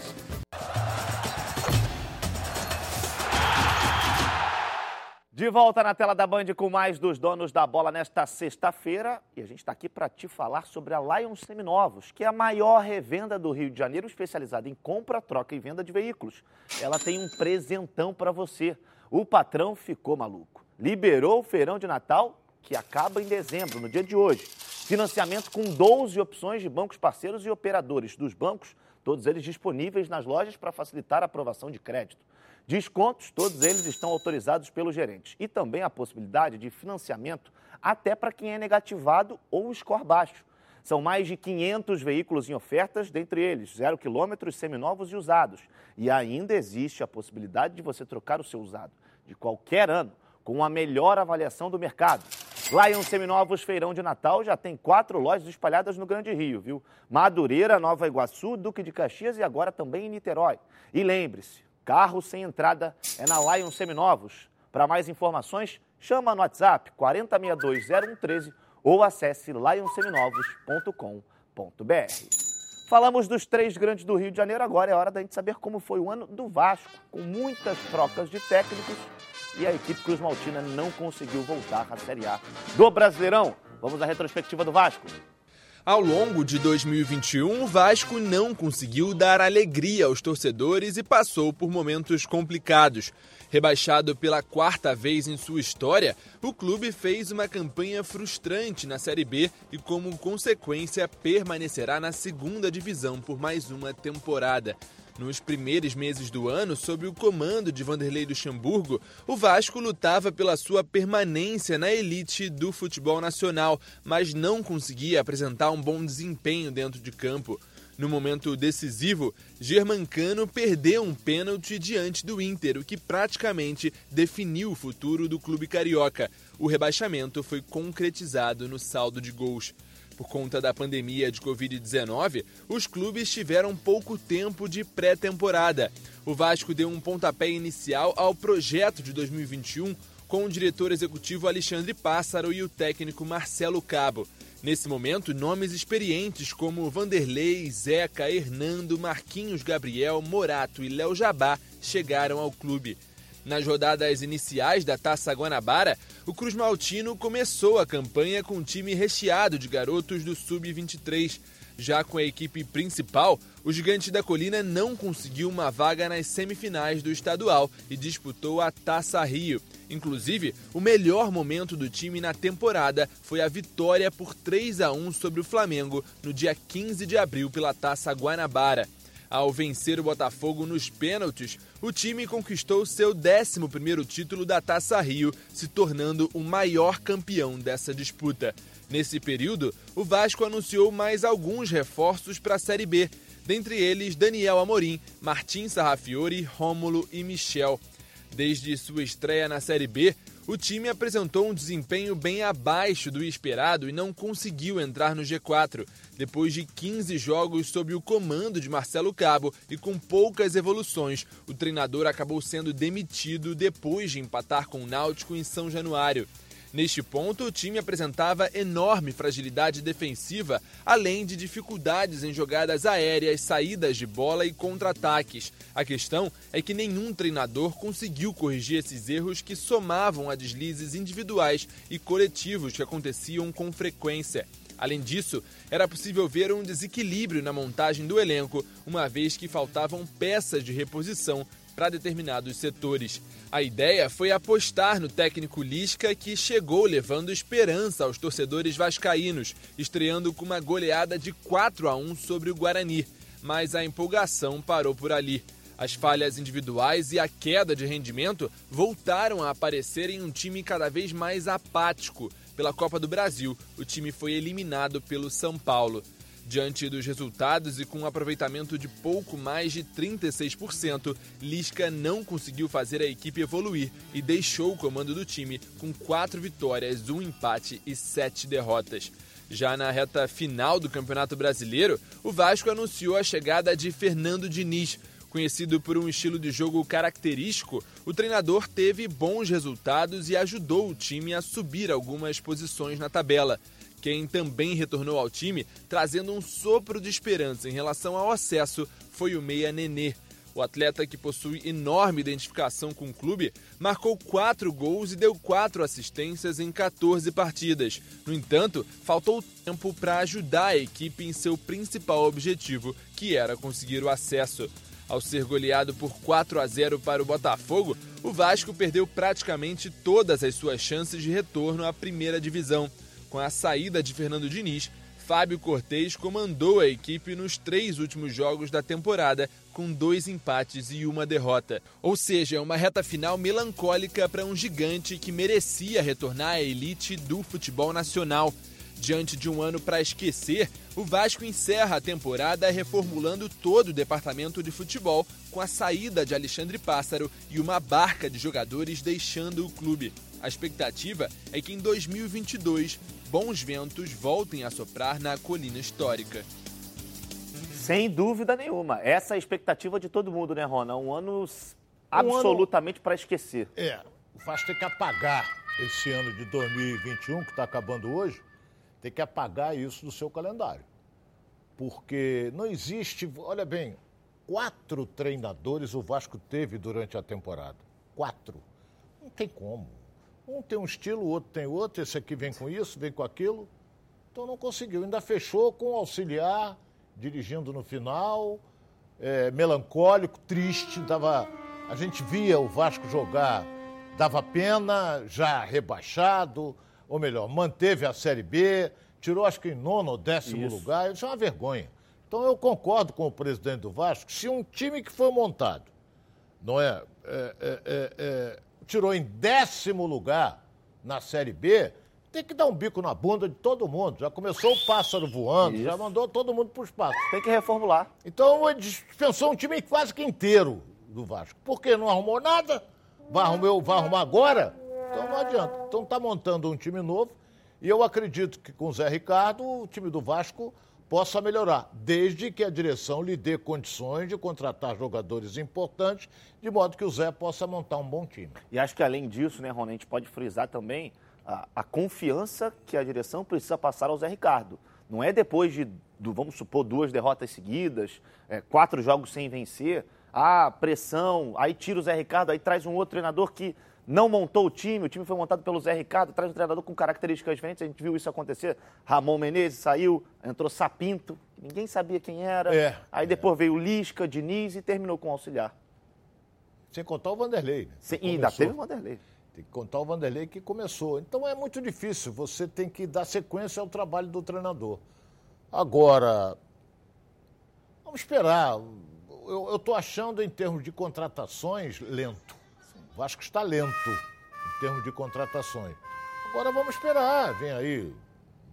De volta na tela da Band com mais dos donos da bola nesta sexta-feira. E a gente está aqui para te falar sobre a Lion Seminovos, que é a maior revenda do Rio de Janeiro, especializada em compra, troca e venda de veículos. Ela tem um presentão para você. O patrão ficou maluco. Liberou o feirão de Natal, que acaba em dezembro, no dia de hoje. Financiamento com 12 opções de bancos parceiros e operadores dos bancos, todos eles disponíveis nas lojas para facilitar a aprovação de crédito. Descontos, todos eles estão autorizados pelos gerentes. E também a possibilidade de financiamento até para quem é negativado ou score baixo. São mais de 500 veículos em ofertas, dentre eles zero quilômetros, seminovos e usados. E ainda existe a possibilidade de você trocar o seu usado de qualquer ano com a melhor avaliação do mercado. Lion Seminovos Feirão de Natal já tem quatro lojas espalhadas no Grande Rio, viu? Madureira, Nova Iguaçu, Duque de Caxias e agora também em Niterói. E lembre-se, Carro sem entrada é na Lion Seminovos. Para mais informações, chama no WhatsApp 40620113 ou acesse lionseminovos.com.br. Falamos dos três grandes do Rio de Janeiro, agora é hora da gente saber como foi o ano do Vasco, com muitas trocas de técnicos e a equipe Cruz Maltina não conseguiu voltar à Série A do Brasileirão. Vamos à retrospectiva do Vasco. Ao longo de 2021, o Vasco não conseguiu dar alegria aos torcedores e passou por momentos complicados. Rebaixado pela quarta vez em sua história, o clube fez uma campanha frustrante na Série B e, como consequência, permanecerá na segunda divisão por mais uma temporada. Nos primeiros meses do ano, sob o comando de Vanderlei Luxemburgo, o Vasco lutava pela sua permanência na elite do futebol nacional, mas não conseguia apresentar um bom desempenho dentro de campo. No momento decisivo, Germancano perdeu um pênalti diante do Inter, o que praticamente definiu o futuro do clube carioca. O rebaixamento foi concretizado no saldo de gols. Por conta da pandemia de Covid-19, os clubes tiveram pouco tempo de pré-temporada. O Vasco deu um pontapé inicial ao projeto de 2021 com o diretor executivo Alexandre Pássaro e o técnico Marcelo Cabo. Nesse momento, nomes experientes como Vanderlei, Zeca, Hernando, Marquinhos Gabriel, Morato e Léo Jabá chegaram ao clube. Nas rodadas iniciais da Taça Guanabara, o Cruz Maltino começou a campanha com um time recheado de garotos do Sub-23. Já com a equipe principal, o Gigante da Colina não conseguiu uma vaga nas semifinais do estadual e disputou a Taça Rio. Inclusive, o melhor momento do time na temporada foi a vitória por 3 a 1 sobre o Flamengo no dia 15 de abril pela Taça Guanabara. Ao vencer o Botafogo nos pênaltis, o time conquistou seu 11º título da Taça Rio, se tornando o maior campeão dessa disputa. Nesse período, o Vasco anunciou mais alguns reforços para a Série B, dentre eles Daniel Amorim, Martim Sarrafiori, Rômulo e Michel. Desde sua estreia na Série B, o time apresentou um desempenho bem abaixo do esperado e não conseguiu entrar no G4. Depois de 15 jogos sob o comando de Marcelo Cabo e com poucas evoluções, o treinador acabou sendo demitido depois de empatar com o Náutico em São Januário. Neste ponto, o time apresentava enorme fragilidade defensiva, além de dificuldades em jogadas aéreas, saídas de bola e contra-ataques. A questão é que nenhum treinador conseguiu corrigir esses erros que somavam a deslizes individuais e coletivos que aconteciam com frequência. Além disso, era possível ver um desequilíbrio na montagem do elenco, uma vez que faltavam peças de reposição para determinados setores. A ideia foi apostar no técnico Lisca, que chegou levando esperança aos torcedores vascaínos, estreando com uma goleada de 4 a 1 sobre o Guarani. Mas a empolgação parou por ali. As falhas individuais e a queda de rendimento voltaram a aparecer em um time cada vez mais apático. Pela Copa do Brasil, o time foi eliminado pelo São Paulo. Diante dos resultados e com um aproveitamento de pouco mais de 36%, Lisca não conseguiu fazer a equipe evoluir e deixou o comando do time com quatro vitórias, um empate e sete derrotas. Já na reta final do Campeonato Brasileiro, o Vasco anunciou a chegada de Fernando Diniz. Conhecido por um estilo de jogo característico, o treinador teve bons resultados e ajudou o time a subir algumas posições na tabela. Quem também retornou ao time, trazendo um sopro de esperança em relação ao acesso, foi o meia Nenê. O atleta, que possui enorme identificação com o clube, marcou quatro gols e deu quatro assistências em 14 partidas. No entanto, faltou tempo para ajudar a equipe em seu principal objetivo, que era conseguir o acesso. Ao ser goleado por 4 a 0 para o Botafogo, o Vasco perdeu praticamente todas as suas chances de retorno à primeira divisão. Com a saída de Fernando Diniz, Fábio Cortez comandou a equipe nos três últimos jogos da temporada, com dois empates e uma derrota. Ou seja, uma reta final melancólica para um gigante que merecia retornar à elite do futebol nacional. Diante de um ano para esquecer, o Vasco encerra a temporada reformulando todo o departamento de futebol, com a saída de Alexandre Pássaro e uma barca de jogadores deixando o clube. A expectativa é que em 2022 bons ventos voltem a soprar na colina histórica. Sem dúvida nenhuma. Essa é a expectativa de todo mundo, né, Rona? Um ano absolutamente para esquecer. É, o Vasco tem que apagar esse ano de 2021, que está acabando hoje, tem que apagar isso do seu calendário. Porque não existe, olha bem, quatro treinadores o Vasco teve durante a temporada. Quatro. Não tem como. Um tem um estilo, o outro tem outro, esse aqui vem com isso, vem com aquilo. Então não conseguiu. Ainda fechou com o auxiliar, dirigindo no final, é, melancólico, triste. Dava, a gente via o Vasco jogar, dava pena, já rebaixado, ou melhor, manteve a Série B, tirou acho que em nono ou décimo isso. lugar. Isso é uma vergonha. Então eu concordo com o presidente do Vasco, se um time que foi montado, não é, é, é, é tirou em décimo lugar na Série B, tem que dar um bico na bunda de todo mundo. Já começou o pássaro voando, Isso. já mandou todo mundo para o espaço. Tem que reformular. Então ele dispensou um time quase que inteiro do Vasco. Por quê? Não arrumou nada? Vai arrumar, vai arrumar agora? Então não adianta. Então está montando um time novo. E eu acredito que com o Zé Ricardo, o time do Vasco possa melhorar, desde que a direção lhe dê condições de contratar jogadores importantes, de modo que o Zé possa montar um bom time. E acho que além disso, né, Rony, a gente pode frisar também a, a confiança que a direção precisa passar ao Zé Ricardo. Não é depois de, do, vamos supor, duas derrotas seguidas, é, quatro jogos sem vencer, a pressão, aí tira o Zé Ricardo, aí traz um outro treinador que não montou o time, o time foi montado pelo Zé Ricardo, traz um treinador com características diferentes, a gente viu isso acontecer. Ramon Menezes saiu, entrou Sapinto, ninguém sabia quem era. É. Aí depois veio Lisca, Diniz e terminou com o auxiliar. Sem contar o Vanderlei. Né? Sim, ainda teve o Vanderlei. Tem que contar o Vanderlei que começou. Então é muito difícil, você tem que dar sequência ao trabalho do treinador. Agora, vamos esperar. Eu estou achando, em termos de contratações, lento. O Vasco está lento em termos de contratações. Agora vamos esperar. Vem aí,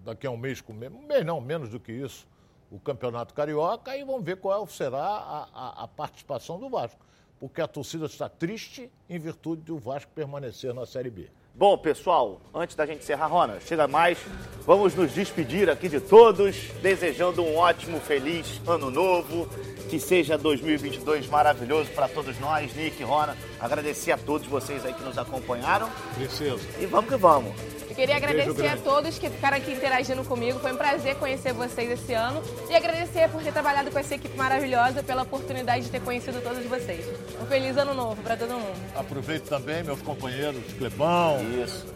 daqui a um mês, com um mês não, menos do que isso, o Campeonato Carioca e vamos ver qual será a, a, a participação do Vasco. Porque a torcida está triste em virtude do Vasco permanecer na Série B. Bom, pessoal, antes da gente encerrar, Rona, chega mais. Vamos nos despedir aqui de todos, desejando um ótimo, feliz ano novo. Que seja 2022 maravilhoso para todos nós, Nick, Rona. Agradecer a todos vocês aí que nos acompanharam. Princesa. E vamos que vamos. Eu queria agradecer a todos que ficaram aqui interagindo comigo. Foi um prazer conhecer vocês esse ano. E agradecer por ter trabalhado com essa equipe maravilhosa, pela oportunidade de ter conhecido todos vocês. Um feliz ano novo para todo mundo. Aproveito também meus companheiros Clebão,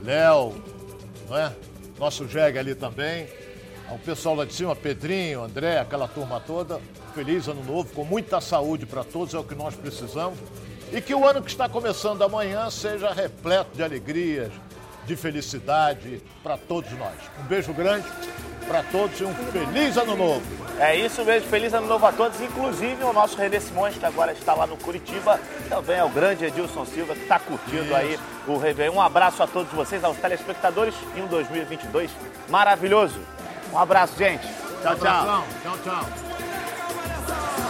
Léo, não é? Nosso Jeg ali também. Ao pessoal lá de cima, Pedrinho, André, aquela turma toda. Feliz ano novo, com muita saúde para todos, é o que nós precisamos. E que o ano que está começando amanhã seja repleto de alegrias, de felicidade para todos nós. Um beijo grande para todos e um feliz ano novo. É isso mesmo, feliz ano novo a todos, inclusive o nosso René Simões, que agora está lá no Curitiba, também é o grande Edilson Silva, que está curtindo Isso. aí o Réveillon. Um abraço a todos vocês, aos telespectadores, e um 2022 maravilhoso. Um abraço, gente. Tchau, tchau. Tchau, tchau.